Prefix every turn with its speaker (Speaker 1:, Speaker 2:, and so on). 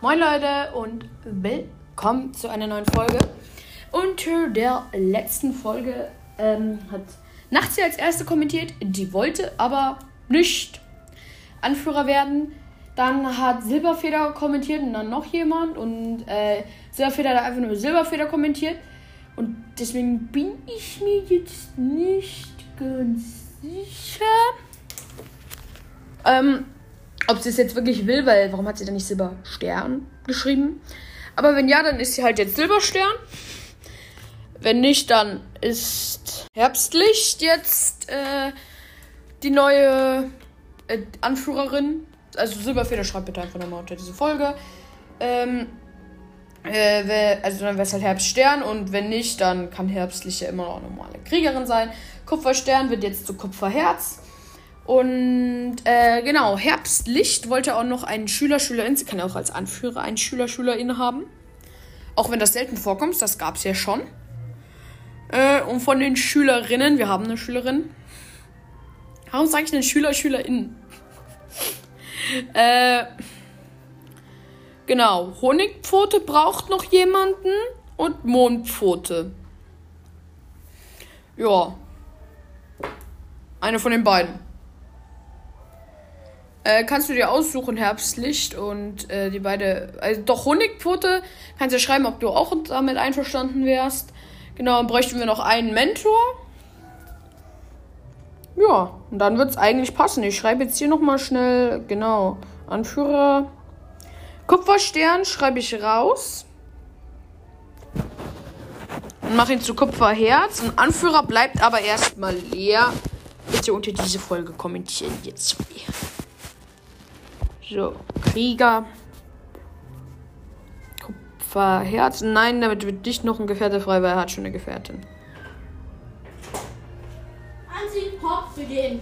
Speaker 1: Moin Leute und willkommen zu einer neuen Folge. Unter der letzten Folge ähm, hat Nachts als erste kommentiert, die wollte aber nicht Anführer werden. Dann hat Silberfeder kommentiert und dann noch jemand und äh, Silberfeder hat einfach nur Silberfeder kommentiert. Und deswegen bin ich mir jetzt nicht ganz sicher, ähm, ob sie es jetzt wirklich will, weil warum hat sie dann nicht Silberstern geschrieben? Aber wenn ja, dann ist sie halt jetzt Silberstern. Wenn nicht, dann ist Herbstlicht jetzt äh, die neue äh, Anführerin. Also Silberfeder schreibt bitte einfach nochmal unter diese Folge. Ähm, äh, also dann wäre es halt Herbststern und wenn nicht, dann kann Herbstlicht ja immer noch normale Kriegerin sein. Kupferstern wird jetzt zu Kupferherz. Und äh, genau, Herbstlicht wollte auch noch einen Schüler, Schülerin, sie kann ja auch als Anführer einen Schüler, Schülerin haben. Auch wenn das selten vorkommt, das gab es ja schon. Äh, und von den Schülerinnen, wir haben eine Schülerin. Warum sage ich denn Schüler, Schülerin? äh, genau, Honigpfote braucht noch jemanden und Mondpfote. Ja. Eine von den beiden. Äh, kannst du dir aussuchen, Herbstlicht und äh, die beide. Also doch Honigpfote. Kannst du schreiben, ob du auch damit einverstanden wärst. Genau, dann bräuchten wir noch einen Mentor. Ja, und dann wird es eigentlich passen. Ich schreibe jetzt hier nochmal schnell, genau, Anführer. Kupferstern schreibe ich raus. Und mache ihn zu Kupferherz. Und Anführer bleibt aber erstmal leer. Bitte unter diese Folge kommentieren jetzt. So, Krieger. Kupferherz. Nein, damit wird nicht noch ein Gefährte frei, weil er hat schon eine Gefährtin.
Speaker 2: Wir gehen.